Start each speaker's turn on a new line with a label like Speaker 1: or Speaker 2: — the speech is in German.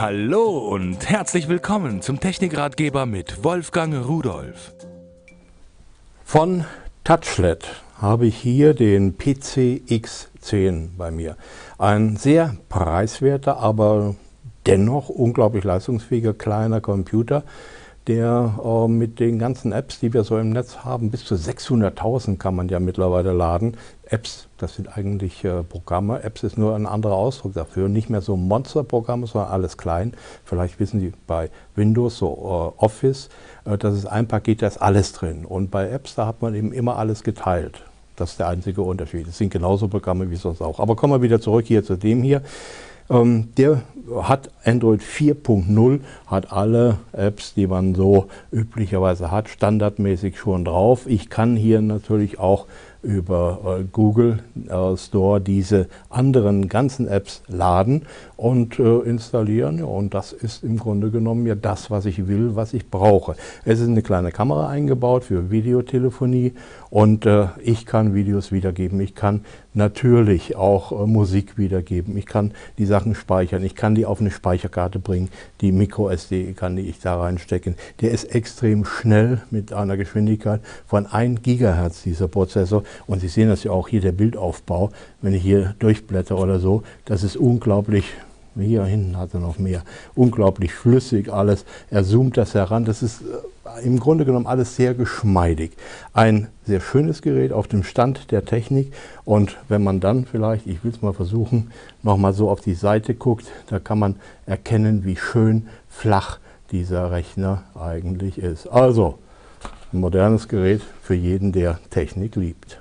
Speaker 1: Hallo und herzlich willkommen zum Technikratgeber mit Wolfgang Rudolf.
Speaker 2: Von Touchlet habe ich hier den PC X10 bei mir. Ein sehr preiswerter, aber dennoch unglaublich leistungsfähiger kleiner Computer, der äh, mit den ganzen Apps, die wir so im Netz haben, bis zu 600.000 kann man ja mittlerweile laden. Apps, das sind eigentlich äh, Programme. Apps ist nur ein anderer Ausdruck dafür. Nicht mehr so Monsterprogramme, sondern alles klein. Vielleicht wissen Sie bei Windows, so äh, Office, äh, das ist ein Paket, da ist alles drin. Und bei Apps, da hat man eben immer alles geteilt. Das ist der einzige Unterschied. Es sind genauso Programme wie sonst auch. Aber kommen wir wieder zurück hier zu dem hier. Ähm, der hat Android 4.0, hat alle Apps, die man so üblicherweise hat, standardmäßig schon drauf. Ich kann hier natürlich auch über äh, Google äh, Store diese anderen ganzen Apps laden und äh, installieren. Ja, und das ist im Grunde genommen ja das, was ich will, was ich brauche. Es ist eine kleine Kamera eingebaut für Videotelefonie und äh, ich kann Videos wiedergeben. Ich kann natürlich auch äh, Musik wiedergeben. Ich kann die Sachen speichern. Ich kann die auf eine Speicherkarte bringen. Die MicroSD kann die ich da reinstecken. Der ist extrem schnell mit einer Geschwindigkeit von 1 Gigahertz, dieser Prozessor. Und Sie sehen das ja auch hier, der Bildaufbau, wenn ich hier durchblätter oder so, das ist unglaublich hier hinten hat er noch mehr. Unglaublich flüssig alles. Er zoomt das heran. Das ist äh, im Grunde genommen alles sehr geschmeidig. Ein sehr schönes Gerät auf dem Stand der Technik. Und wenn man dann vielleicht, ich will es mal versuchen, nochmal so auf die Seite guckt, da kann man erkennen, wie schön flach dieser Rechner eigentlich ist. Also, ein modernes Gerät für jeden, der Technik liebt.